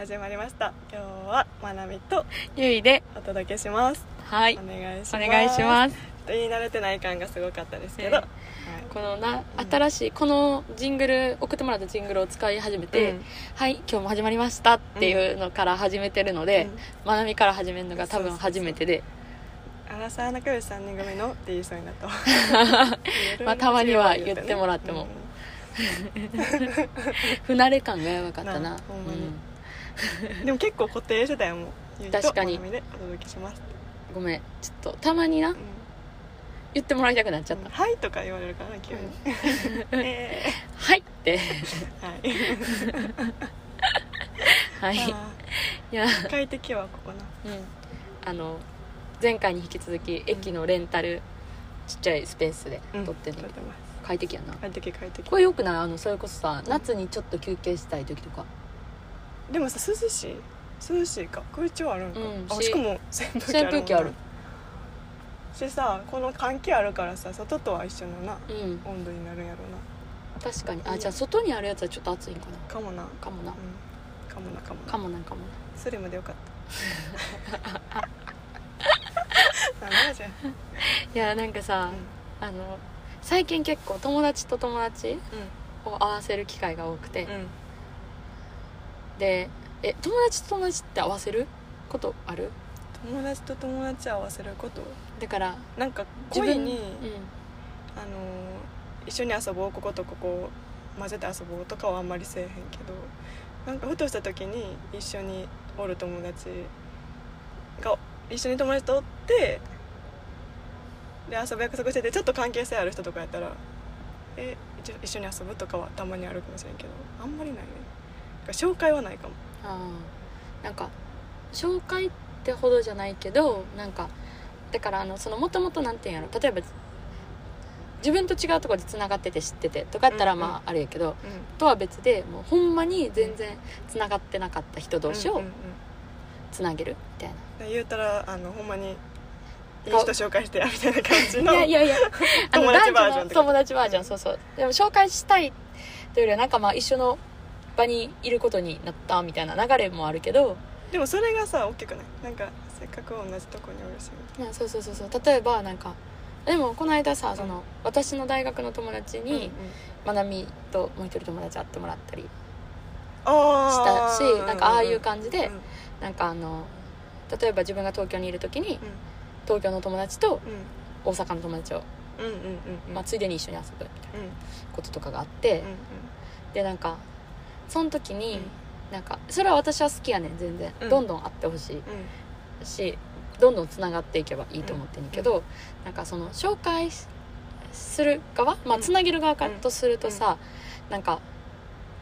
始まりました。今日はまなみとゆいでお届けします。はい。お願いしおます。願いします。言い慣れてない感がすごかったですけど、ええはいこのなうん新しいこのジングル送ってもらったジングルを使い始めて、うん。はい今日も始まりましたっていうのから始めてるので、まなみから始めるのが多分初めてで。アラサー仲良し3人組のって言いそうになった。わまあたまには言ってもらっても。不慣れ感がやばかったな。なあほんまに。うんうん でも結構固定してたよも確かに。お届けしますごめんちょっとたまにな。うん。言ってもらいたくなっちゃった、はいとか言われるからな急に、えはいって。ーはい。はい。いあや。ー快適はここな。うん。あの前回に引き続き駅のレンタルちっちゃいスペースで撮ってる、撮ってます。快適やな。快適快適。これよくない？あのそれこそさ夏にちょっと休憩したい時とかでもさ涼しい？涼しいか。空調あるんか、うん。しあしかも扇風機ある扇風機ある。しさこの換気あるからさ外とは一緒のなうん。温度になるんやろ確かに。あじゃあ外にあるやつはちょっと暑いんかな。なかもな。かもな。うん。かもなかもな。かもなんかもな。スリムでよかった。なんだじゃん。いやなんかさ、あの最近結構友達と友達を合わせる機会が多くて、うんうんでえ友達と友達って合わせることある？友達と友達合わせること？だからなんか恋に、うん。あのー一緒に遊ぼうこことここ混ぜて遊ぼうとかはあんまりせえへんけどなんかふとした時に一緒におる友達が一緒に友達とおってで遊ぶ約束しててちょっと関係性ある人とかやったら「え一緒一緒に遊ぶ?」とかはたまにあるかもしれんけどあんまりないね。だから紹介はないかも。あー。なんか紹介ってほどじゃないけどなんかだからあのそのもともとなんていうんやろ。例えば自分と違うところでつながってて知っててとかやったらうんうん。まああれやけど、うとは別でもうほんまに全然つながってなかった人同士をんうんうんつなげるみたいな、で言うたらあのほんまにいい人紹介してやみたいな感じの いやいや友達バージョン友達バージョン、うんそうそう。でも紹介したいというよりはなんかまあ一緒の場にいることになったみたいな流れもあるけどでもそれがさ大きくないなんかせっかく同じとこにおるしあそうそうそうそう例えばなんかでもこの間さその、私の大学の友達うんに、まなみともう一人友達会ってもらったりしたしなんかああいう感じで、うんなんかあの例えば自分が東京にいる時にう東京の友達と大阪の友達を、うんうんうんまあ、ついでに一緒に遊ぶみたいなこととかがあって、うんでなんかその時に、うん。なんかそれは私は好きやねん全然、うん。どんどん会ってほしい。しどんどんつながっていけばいいと思ってんけど、なんかその紹介する側まあうん。つなげる側かとするとさ、なんか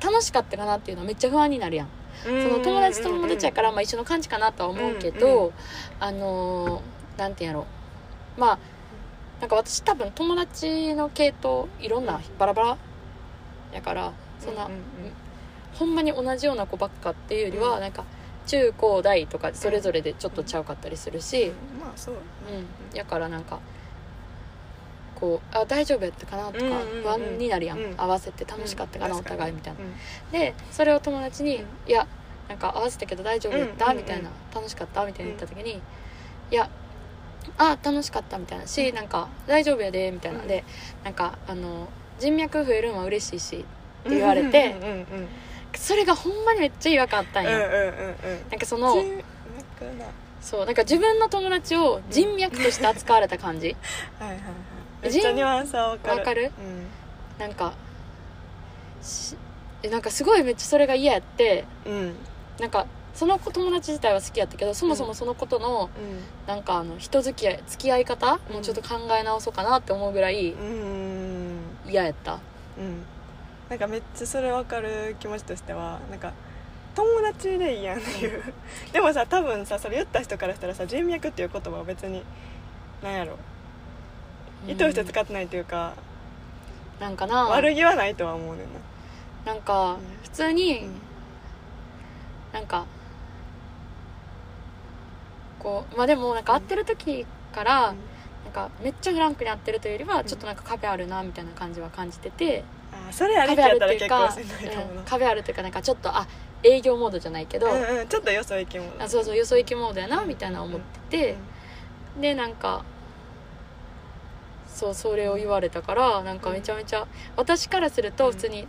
楽しかったかなっていうのはめっちゃ不安になるやん、うん。その友達と友達やからまあ一緒の感じかなとは思うけど、うん。うん。あのーなんていうんやろまあなんか私多分友達の系統いろんなバラバラやからそんな、うんうんほんまに同じような子ばっかっていうよりは、うん。なんか中高大とかそれぞれでちょっとちゃうかったりするし、うん。まあそううん。やからなんかこうあ大丈夫やったかなとかうんうんうん不安になるやん、うん。合わせて楽しかったかな、うん。お互いみたいな。うん。でそれを友達に「うん。いやなんか合わせたけど大丈夫やった?うんうんうん。みたいな「楽しかった?」みたいな言った時に「いやあ楽しかった」みたいな。し、うん。なんか「大丈夫やで」みたいな、うん。でなんかあの人脈増えるのは嬉しいしって言われてうんうんうんそれがほんまにめっちゃ違和感あったんや、うんうんうんうん。なんかそのそうなんか自分の友達を人脈として扱われた感じ。はいはいはい。めっちゃニュアンスはわかる。わかる？うなんかしえなんかすごいめっちゃそれが嫌やってんうん。なんかその子友達自体は好きやったけどそもそもそのことの、なんかあの人付き合い付き合い方うんもうちょっと考え直そうかなって思うぐらいうんうん。嫌やった。うんなんかめっちゃそれ分かる気持ちとしてはなんか友達でいいやんっていう。でもさ多分さそれ言った人からしたらさ人脈っていう言葉は別になんやろ。意図して使ってないというか、なんかな。悪気はないとは思うねんな。なんかうん。普通に、うん。なんかこうまあでもなんか会ってる時から、なんかめっちゃフランクに会ってるというよりは、ん。ちょっとなんか壁あるなみたいな感じは感じてて、それありき壁あやったら結るっていうか、構しいかもな、うん壁あるっていうかなんかちょっとあ営業モードじゃないけど、うんうんちょっとよそ行きも。あそうそうよそ行きモードやなみたいな思ってて、でなんかそうそれを言われたからなんかめちゃめちゃ私からすると普通に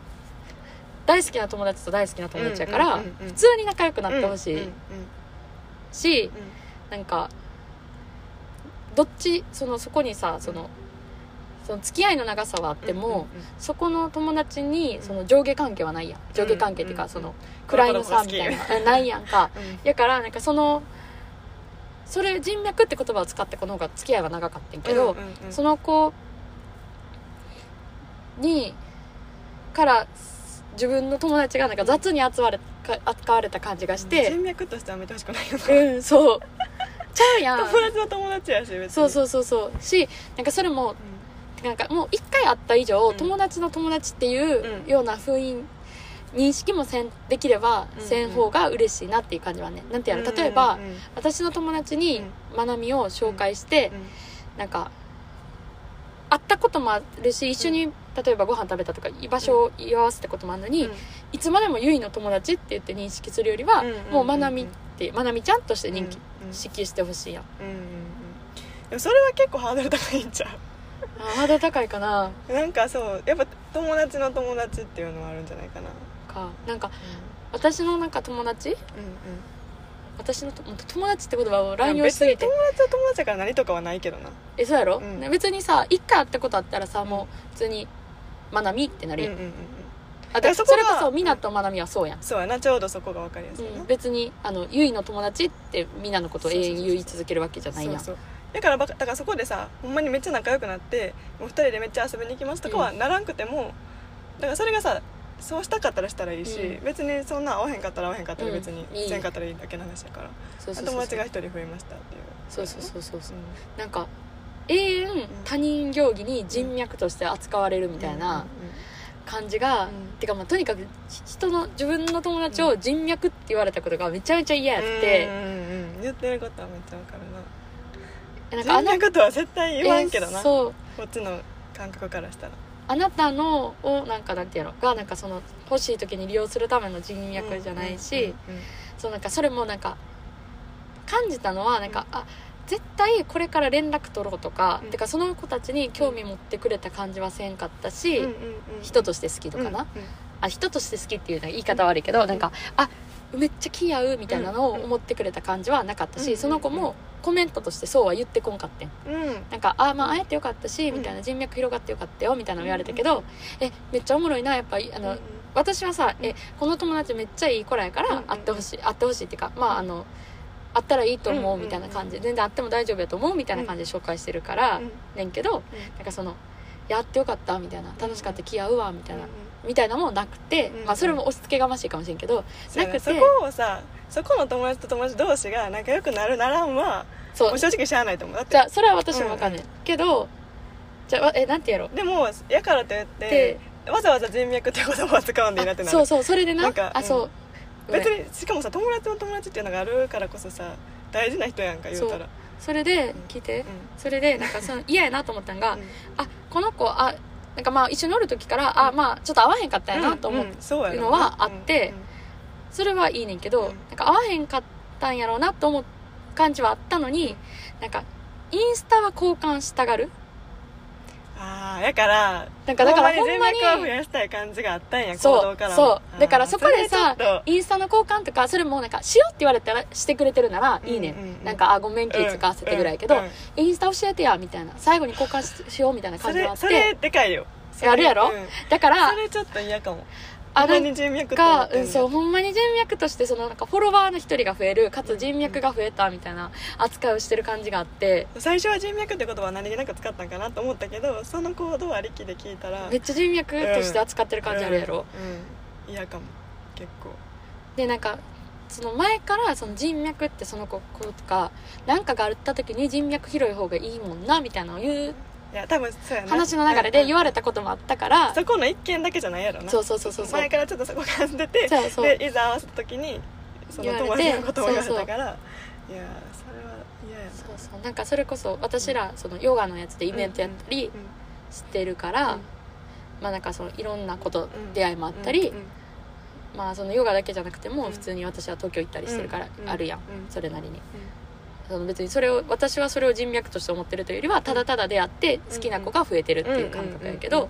大好きな友達と大好きな友達やからうんうんうんうん普通に仲良くなってほしいうんうん。しうん。なんかどっちそのそこにさそのその付き合いの長さはあっても、うんうんうん。そこの友達にその上下関係はないやん。上下関係っていうか、うんその位の差みたいな。えないやんか。うん。やからなんかそのそれ人脈って言葉を使ってこの方が付き合いは長かったんけど、うんうんうん。その子にから自分の友達がなんか雑に扱われか扱われた感じがして人脈としてはめてほしくないよな。うんそう。ちゃうやん。友達の友達やし別に。そうそうそうそう。しなんかそれもなんかもう一回会った以上、うん。友達の友達っていううん。ような雰囲認識もせんできればうん。せん方が嬉しいなっていう感じはねなんていうの例えば、うんうんうん。私の友達にまなみを紹介して、なんか会ったこともあるし一緒に例えばご飯食べたとか居場所を言い合わせたこともあるのに、うん。いつまでもゆいの友達って言って認識するよりは、うんうんうんもうまなみってまなみちゃんとして認うんうん識してほしいやん、うんうんうん。でもそれは結構ハードル高いんちゃあハードル高いかな。うなんかそうやっぱ友達の友達っていうのはあるんじゃないかな。か。なんか私のなんか友達？うんうん。私のと友達って言葉を乱用しすぎて。別に友達は友達だから何とかはないけどな。えそうやろ、うん。ね別にさ一回会ったことあったらさもう普通に「まなみ」ってなるやん、うんうんうんうん。あでそれこそみなとまなみはそうやん、そうやなちょうどそこが分かりやすいな、うん、別にあのゆいの友達ってみんなのことを永遠言い続けるわけじゃないやん。そうそうだからばだからそこでさほんまにめっちゃ仲良くなってもう二人でめっちゃ遊びに行きますとかはならんくても、だからそれがさそうしたかったらしたらいいし、うん。別にそんな合わへんかったら合わへんかったらうん。別にせんかったらいいだけの話だから、友達が一人増えましたっていう。そうそうそうそう。そううなんか永遠他人行儀に人脈として扱われるみたいな感じが、うん。てかまあとにかく人の自分の友達を人脈って言われたことがめちゃめちゃ嫌やって。うん、うんうん言ってることはめっちゃ分かるなんかあなな人脈とは絶対言わんけどな、えーそう。こっちの感覚からしたら。あなたのをなんかなんていうの？がなんかその欲しい時に利用するための人脈じゃないし、うんうんそうなんかそれもなんか感じたのはなんか、あ絶対これから連絡取ろうとか、うん。てかその子たちに興味持ってくれた感じはせんかったし、うんうんうん人として好きとかな、うんうんあ人として好きっていうのは言い方悪いけど、なんかあめっちゃ気合うみたいなのを思ってくれた感じはなかったし、うん。その子もコメントとしてそうは言ってこんかってん。うん。なんか「あまあ会えてよかったし」うん。みたいな人脈広がってよかったよみたいなの言われたけど「えめっちゃおもろいなやっぱりあの、うん私はさ、うん。えこの友達めっちゃいい子らやから会ってほしい会ってほしいっていうかまああの会ったらいいと思うみたいな感じ。で全然会っても大丈夫やと思うみたいな感じで紹介してるから、うんねんけどなんかその「やってよかった」みたいな「楽しかった気合うわ」みたいな、うんみたいなのもなくて、うんまあそれも押し付けがましいかもしれんけど、なくて。そこをさそこの友達と友達同士が仲良くなるならんはそう。もう正直しゃあないと思う。だって。じゃあそれは私もわかんない、けどじゃえなんてやろう。でもやからといってわざわざ人脈って言葉を使うんでいいなってなる。そうそうそれでななんかあそう、ごめん。別にしかもさ友達の友達っていうのがあるからこそさ大事な人やんか言うたら。それで聞いて、それでなんかその嫌やなと思ったんが、うん。あこの子あなんかまあ一緒におる時から、あまあちょっと合わへんかったんやなと思って、うのはあってそれはいいねんけど、うん。なんか合わへんかったんやろうなと思う感じはあったのになんかインスタは交換したがるやからなんかだからほんまに増やしたい感じがあったんや行そう動からもそう。だからそこでさインスタの交換とかそれもなんかしようって言われたらしてくれてるならいいねん,、うんうんうん。なんかあごめん気使わせてぐらいやけど、うんうんインスタ教えてやみたいな最後に交換ししようみたいなそ感じがあってれそれでかいよそれあるやろうん。だからそれちょっと嫌かもあほんまに人脈うん、そうほんまに人脈としてそのなんかフォロワーの一人が増えるかつ人脈が増えたみたいな扱いをしてる感じがあって。最初は人脈って言葉は何気なく使ったんかなと思ったけどその行動ありきで聞いたらめっちゃ人脈として扱ってる感じあるやろ、うん。うん。嫌かも。結構。でなんかその前からその人脈ってその子子とか何かがあった時に人脈広い方がいいもんなみたいなのを言ういや多分そうやな話の流れで言われたたこともあったからそこの一件だけじゃないやろな。そうそうそうそうそう。前からちょっとそこ感じててそうそう。でいざ合わせた時にその友達のことを言われたから。いやそれは嫌やな。そうそう。なんかそれこそ私らそのヨガのやつでイベントやったりしてるから、まあなんかそのいろんなこと、うん。出会いもあったり、まあそのヨガだけじゃなくてもうん。普通に私は東京行ったりしてるからうんあるやん。それなりにその別にそれを私はそれを人脈として思ってるというよりはただただ出会って好きな子が増えてるっていう感覚やけど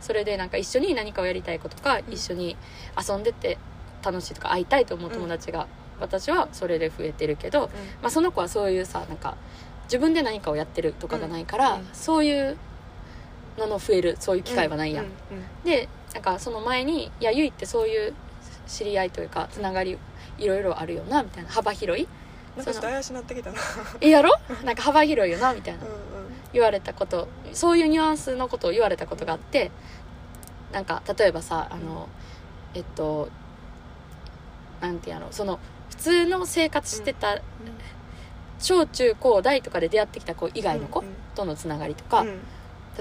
それでなんか一緒に何かをやりたい子とかん一緒に遊んでて楽しいとか会いたいと思う友達が私はそれで増えてるけど、まあ、その子はそういうさなんか自分で何かをやってるとかがないから、そういうのの増えるそういう機会はないやん。でなんかその前に「いやゆいってそういう知り合いというかつながりいろいろあるよな」みたいな幅広いなんかちょっと怪しなってきたな。えやろ？なんか幅広いよなみたいな。うんうん。言われたこと。そういうニュアンスのことを言われたことがあってなんか例えばさあのえっとなんていうの？その普通の生活してた小中高大とかで出会ってきた子以外の子うんうん。とのつながりとか、うん。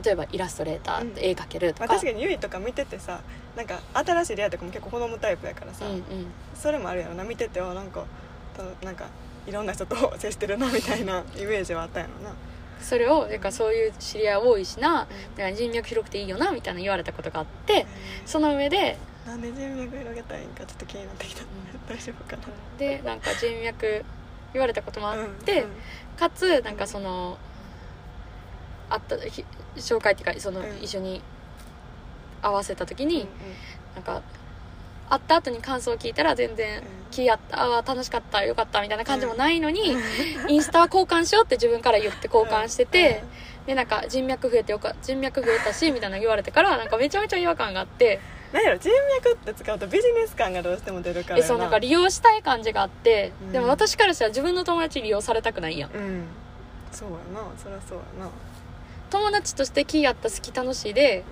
例えばイラストレーターって絵描けるとまあ、か、確かにゆいとか見ててさなんか新しい出会いとかも結構好むタイプやからさ、うんうん。それもあるやろな。見ててはなんかたなんかいろんな人と接してるなみたいなイメージはあったんやろな。それをなんかそういう知り合い多いしなだから人脈広くていいよなみたいな言われたことがあってその上でなんで人脈広げたいんかちょっと気になってきた、ん。大丈夫かな。でなんか人脈言われたこともあって、うんかつなんかその会ったひ紹介っていうかそのうん。一緒に合わせた時うんに、なんか会った後に感想を聞いたら全然うん気合ったあー楽しかったよかったみたいな感じもないのに、インスタは交換しようって自分から言って交換してて、でなんか人脈増えてよか人脈増えたしみたいなの言われてからなんかめちゃめちゃ違和感があって。なんやろ人脈って使うとビジネス感がどうしても出るからやえそうなんか利用したい感じがあって、うん。でも私からしたら自分の友達に利用されたくないやん。うん。そうやなそりゃそうやな、友達として気合った好き楽しいで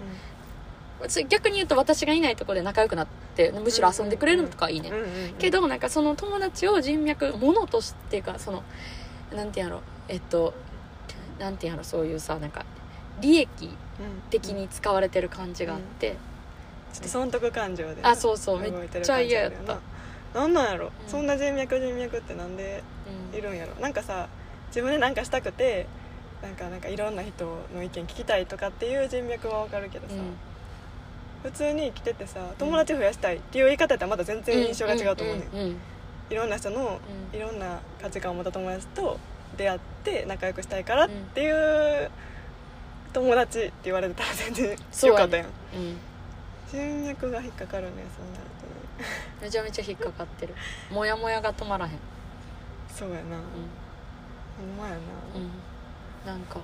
つ逆に言うと私がいないところで仲良くなってむしろ遊んでくれるのとかはいいね、うんうんうんけどなんかその友達を人脈ものとしていうかそのなんていうんやろえっとなんていうんやろそういうさなんか利益うん的に使われてる感じがあって、ちょっと損得感情であそうそうめっちゃ嫌やった。な、なんなんやろ、ん。そんな人脈人脈ってなんでうん。いるんやろ？なんかさ自分で何かしたくてなんかなんかいろんな人の意見聞きたいとかっていう人脈はわかるけどさ、普通に生きててさ友達増やしたいっていう言い方やったらまた全然印象が違うと思うね、んんうんいろんな人のうん。いろんな価値観を持った友達と出会って仲良くしたいからっていう友達って言われてたら全然よかったやん。うん人脈が引っかかるねそうなるとねめちゃめちゃ引っかかってる。モヤモヤが止まらへん。そうやな、ほんまやな、うん、うん、なんか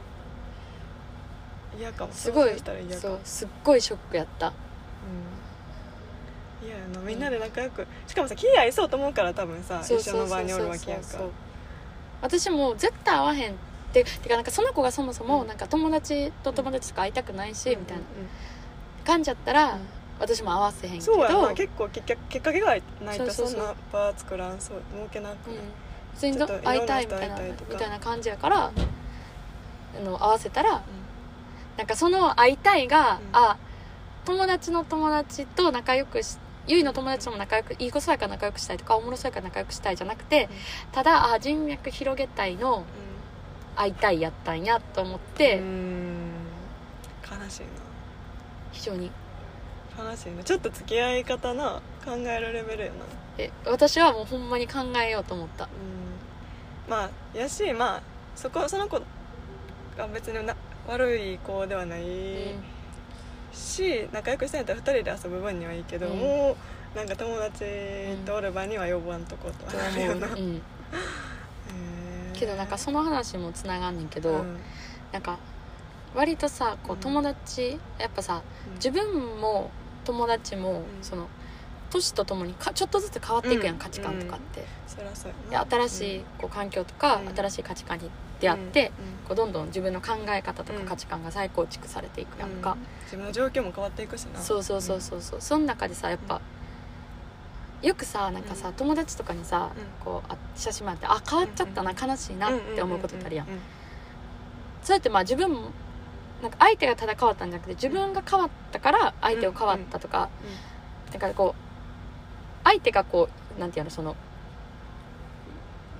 嫌かも。すごいそうすっごいショックやった。うん。嫌やなみんなで仲良くしかもさ気合いそうと思うから多分さ一緒の場におるわけやんか。そうそうそう私も絶対会わへんっててかなんかその子がそもそもなんか友達と友達とか会いたくないし、みたいな。感じやったら、うん。私も合わせへんけど。そうやな。結構結局きっかけがないとそんな場作らんそう設けなくうん。普通に会いたいみたいなみたいな感じやから、あの合わせたらなんかその会いたいが、うん。あ友達の友達と仲良くしゆいの友達とも仲良くいい子そうやから仲良くしたいとかおもろそうやから仲良くしたいじゃなくて、ただあ人脈広げたいの会いたいやったんやと思っうんて、うん。悲しい非常に。な悲しいな。ちょっと付き合い方な考えるレベルやな。え私はもうほんまに考えようと思った。うん。まあやしまあそこその子が別にな悪い子ではないし、仲良くしたんやったら2人で遊ぶ分にはいいけど、うん。もうなんか友達とおる場には呼ばんとこととあるよな、思う、うん、けどなんかその話もつながんねんけど、うん。なんか割とさこううん友達やっぱさうん。自分も友達も、ん。その年とともにかちょっとずつ変わっていくやん、うん。価値観とかって、新しいこう環境とか、うん。新しい価値観に出会って、うんこうどんどん自分の考え方とかうん。価値観が再構築されていくやんうん。か、自分の状況も変わっていくしな。そうそうそうそうそう。その中でさやっぱよくさなんかさ、うん。友達とかにさ、うん。こうあ写真もらってあ変わっちゃったな、うん悲しいなって思うことってあるやん,、ううそうやってまあ自分もなんか相手がただ変わったんじゃなくて自分が変わったから相手を変わったとか、なんかこう相手がこうなんていうのその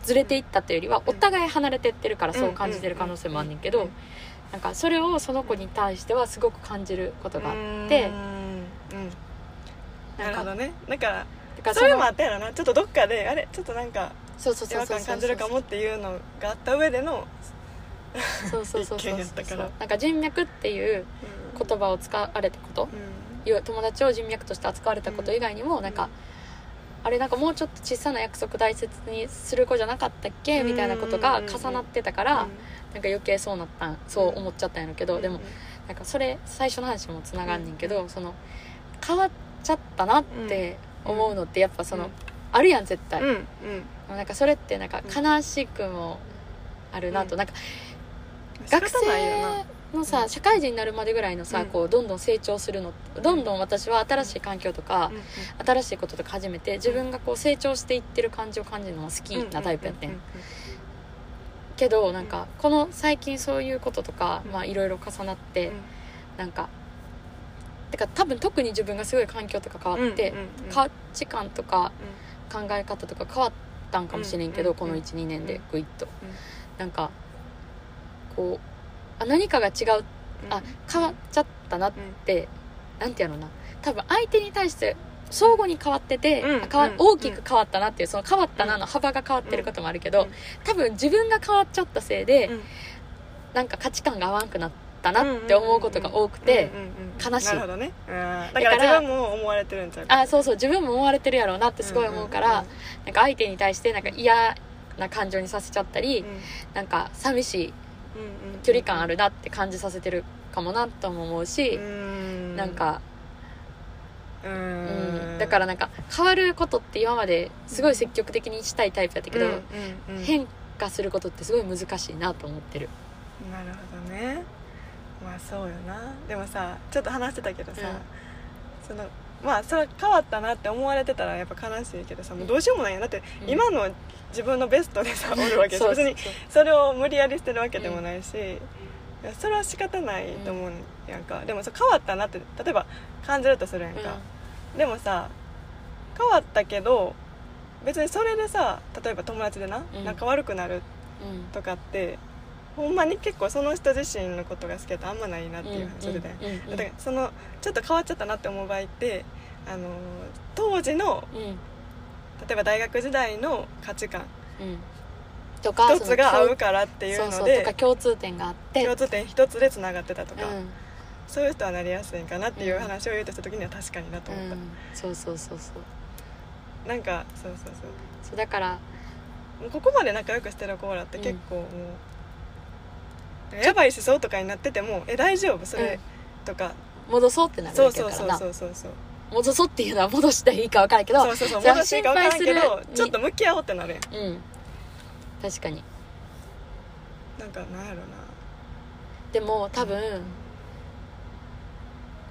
ずれていったというよりはお互い離れてってるからそう感じてる可能性もあんねんけど、うんなんかそれをその子に対してはすごく感じることがあってうん。うん。なるほどね。だからそれものあったやろな。ちょっとどっかであれ？ちょっとなんかそうそう違そうそうそう。和感感じるかもっていうのがあった上でのそうそうそうそうなんか人脈っていう言葉を使われたことうん。友達を人脈として扱われたこと以外にも、なんかあれなんかもうちょっと小さな約束大切にする子じゃなかったっけ？みたいなことが重なってたから、なんか余計そうなったん。そう思っちゃったんやろけど、でもなんかそれ最初の話もつながんねんけど、その変わっちゃったなって思うのってやっぱその、うん。あるやん絶対、うんうん。なんかそれってなんか悲しくもあるなと、うん。なんか仕学方ないよな。生のさ社会人になるまでぐらいのさ、うん。こうどんどん成長するのどんどん私は新しい環境とか、新しいこととか始めて自分がこう成長していってる感じを感じるのが好きなタイプやってん、けどなんかこの最近そういうこととかいろいろ重なって、なんかてか多分特に自分がすごい環境とか変わって、価値観とか考え方とか変わったんかもしれんけど、うんこの12年でグイッと、ん。なんかこうあ何かが違うあ変わっちゃったなって、なんていうのな。多分相手に対して相互に変わってて、うん。あ変わうん。大きく変わったなっていうその変わったなの幅が変わってることもあるけど、うん。多分自分が変わっちゃったせいで、なんか価値観が合わんくなったなって思うことが多くて、悲しい。なるほどね。だからら自分も思われてるんちゃうあそうそう自分も思われてるやろうなってすごい思うから、なんか相手に対してなんか嫌な感情にさせちゃったり、なんか寂しい距離感あるなって感じさせてるかもなとも思うし、なんか、ううん。んだからなんか変わることって今まですごい積極的にしたいタイプやったけど、変化することってすごい難しいなと思ってる。なるほどね。まあそうよな。でもさちょっと話してたけどさ、そのまあそれ変わったなって思われてたらやっぱ悲しいけどさもうどうしようもないよだってうん。今の自分のベストでさおるわけで別にそれを無理やりしてるわけでもないし、いやそれは仕方ないと思うやんか、でもさ変わったなって例えば感じるとするやんか、でもさ変わったけど別にそれでさ例えば友達でな、うん。仲悪くなるうん。とかってほんまに結構その人自身のことが好きだとあんまないなっていう話で、だからそのちょっと変わっちゃったなって思う場合ってあの当時のうん。うん例えば大学時代の価値観。うん。とか一つが合うかからっていうのでか共通点があって。共通点一つでつながってたとか、うん。そういう人はなりやすいんかなっていう話を言うとした時には確かになと思った、うん。そうそうそうそう。なんかそうそうそう。そうだからここまで仲良くしてる子らって結構もう、やばい思想とかになってても「え大丈夫？それ」とか、戻そうってなるそうそうそうそうそうそう。戻そうっていうのは戻したらいいか分からんけどそうそうそう。それは戻していいか分からんけど心配するちょっと向き合おうってなるやん。うん。確かに。なんかなんやろな。でも多分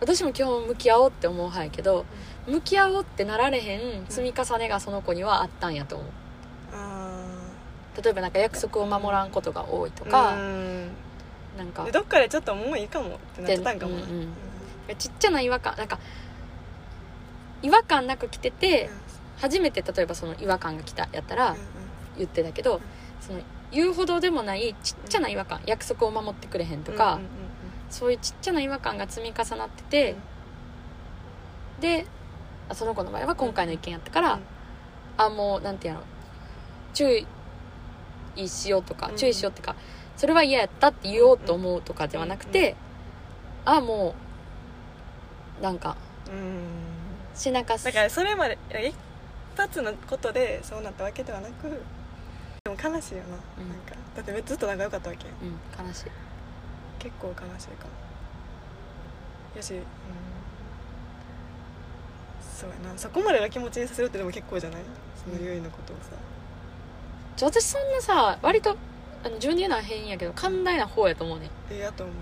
私も今日向き合おうって思う派やけど向き合おうってなられへん積み重ねがその子にはあったんやと思う。あ例えばなんか約束を守らんことが多いととかなんか。でどっかでちょっともういいかもってなってたんかも。な、うんうんちっちゃな違和感なんか違和感なく来てて初めて例えばその違和感が来たやったら言ってたけどその言うほどでもないちっちゃな違和感約束を守ってくれへんとか、そういうちっちゃな違和感が積み重なってて、であその子の場合は今回の意見やったから、あもうなんていうの注意しようとか、うん。注意しようっていうかそれは嫌やったって言おうと思うとかではなくて、あもうなんかうん。しなかす。だからそれまで一発のことでそうなったわけではなくでも悲しいよな,、うん。なんかだってずっと仲良かったわけうん悲しい。結構悲しいかも。やし、うん、そうやな。そこまでの気持ちにさせるってでも結構じゃない？そのゆいのことをさ、ちょ私そんなさ割とあの自分で言うのは変やけど寛大な方やと思うねええやと思う。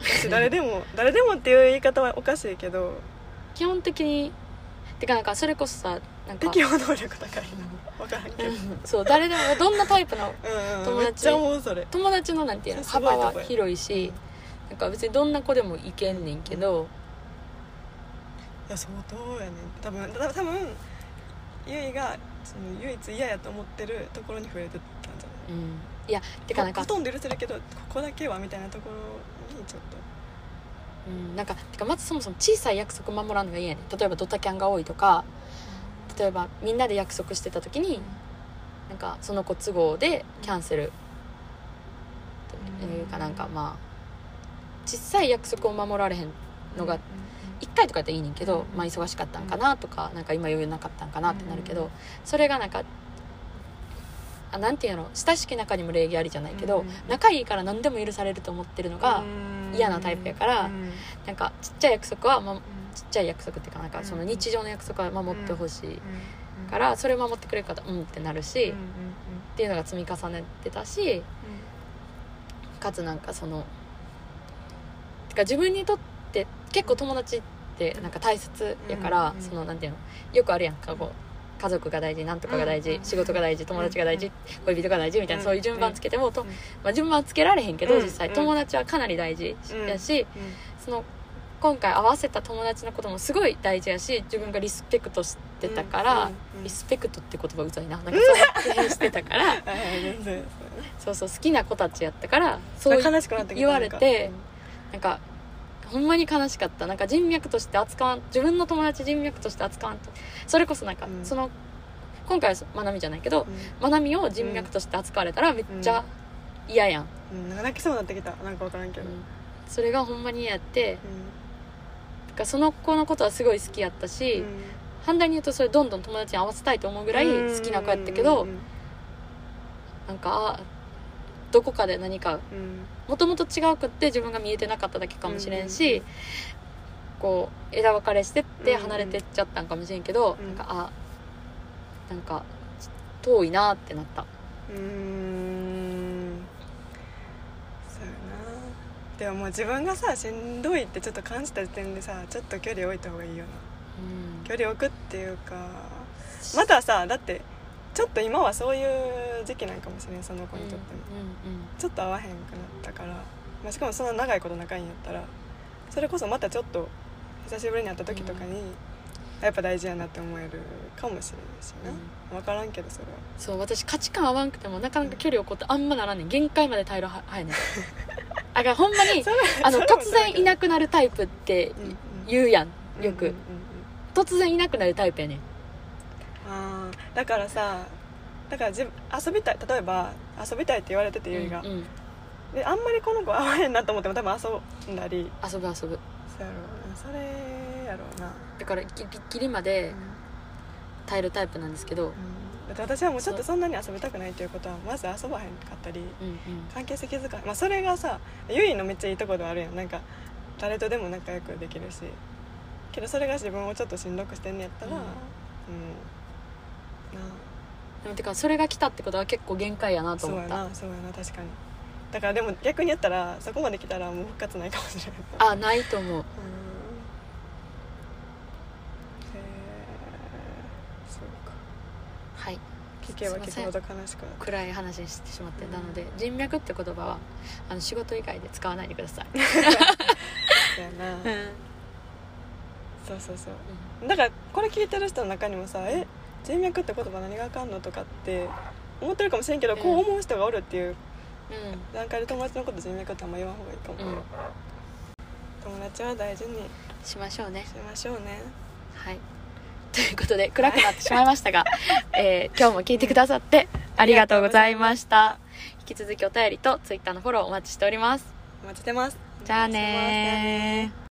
私誰でも 誰でもっていう言い方はおかしいけど。基本的にてかなんかそれこそさなんか適応能力高い分からんけど、うん。そう誰でもどんなタイプの うんうん、友達？うそれ。友達のなんていうの？幅は広いしなんか別にどんな子でもいけんねんけど。いや相当やねん。多分た多分ゆいがその唯一嫌やと思ってるところに触れてたんじゃない？うん。いやてかなんかほとんど許せるけどここだけはみたいなところにちょっと。うん、なんかてかまずそもそも小さい約束守らんのが嫌やねん。例えばドタキャンが多いとか例えばみんなで約束してた時になんかその子都合でキャンセル。というかなんかまあ小さい約束を守られへんのが1回とかやったらいいねんけど、まあ、忙しかったんかなとかなんか今余裕なかったんかなってなるけどそれがなんかあなんていうの親しき中にも礼儀ありじゃないけどうん。仲いいから何でも許されると思ってるのが嫌なタイプやからなんかちっちゃい約束は、ま、ちっちゃい約束っていうかなんかその日常の約束は守ってほしいからそれを守ってくれる方うんってなるしっていうのが積み重ねてたしかつなんかそのてか自分にとって結構友達ってなんか大切やから、うんうんそのなんていうのよくあるやん。かこう家族が大事なんとかが大事、うん仕事が大事友達が大事、恋人が大事みたいな、うんそういう順番つけても、とうんまあ、順番つけられへんけど、うん実際うん。友達はかなり大事やし、その今回合わせた友達のこともすごい大事やし自分がリスペクトしてたから、リスペクトって言葉うざいな。なんかそうしてたから。そうそう好きな子たちやったからそそう言われてなんかほんまに悲しかった。なんか人脈として扱わん自分の友達人脈として扱わんと。それこそなんか、うん。その今回はまなみじゃないけどまなみを人脈として扱われたらめっちゃ嫌やん、うん。なん。か泣きそうになってきた。なんか分からんけど。うん。それがほんまに嫌やって。だからその子のことはすごい好きやったし、反対に言うとそれどんどん友達に合わせたいと思うぐらい好きな子やったけど、なんかあどこかで何かもともと違うくって自分が見えてなかっただけかもしれんし、うん。こう枝分かれしてってうん。離れてっちゃったんかもしれんけど、うん。なんかあなんか遠いなってなった。うーん。そうやな。でももう自分がさしんどいってちょっと感じた時点でさちょっと距離置いた方がいいよな。うん。距離置くっていうかまたさだってちょっと今はそういう時期なんかもしれんその子にとっても、ちょっと会わへんくなったから、まあ、しかもそんな長いこと仲いいんやったらそれこそまたちょっと久しぶりに会った時とかに、やっぱ大事やなって思えるかもしれないしな、分からんけどそれは。そう私価値観合わんくてもなかなか距離を置くってあんまならんねん。限界まで耐えるははやねん。あがほんまにあの突然いなくなるタイプってうんうん。言うやんよく、うんうんうんうん。突然いなくなるタイプやねんあーだからさだから自分遊びたい例えば遊びたいって言われててゆいが、うんうん。であんまりこの子合わへんなと思っても多分遊んだり。遊ぶ遊ぶ。そうやろそれやろうな、だからギリギリまで耐えるタイプなんですけど、うん。だって私はもうちょっとそんなに遊びたくないっていうことはまず遊ばへんかったりうんうん。関係性気づかない、まあ、それがさゆいのめっちゃいいとこではあるやん。なんか誰とでも仲良くできるし。けどそれが自分をちょっとしんどくしてんねやったらううん。ん、なでもてかそれが来たってことは結構限界やなと思った。やなそうやな確かに。だからでも逆に言ったらそこまで来たらもう復活ないかもしれな。いあないと思う。うん。へえそうか。はい。聞けば聞くほど悲しく暗い話にしてしまって、うんなので人脈って言葉はあの仕事以外で使わないでください、たそうやな。そうそうそう。だからこれ聞いてる人の中にもさ「え人脈って言葉何があかんの?」とかって思ってるかもしれんけど、うん。こう思う人がおるっていうう段階で友達のこと人脈ってあんま言わん方がいいかも、ん、うん、友達は大事にしましょうね。しましょうね。はい。ということで暗くなってしまいましたが、えー今日も聞いてくださってありがとうございました。引き続きお便りとツイッターのフォローお待ちしております。お待ちしてます。じゃあねー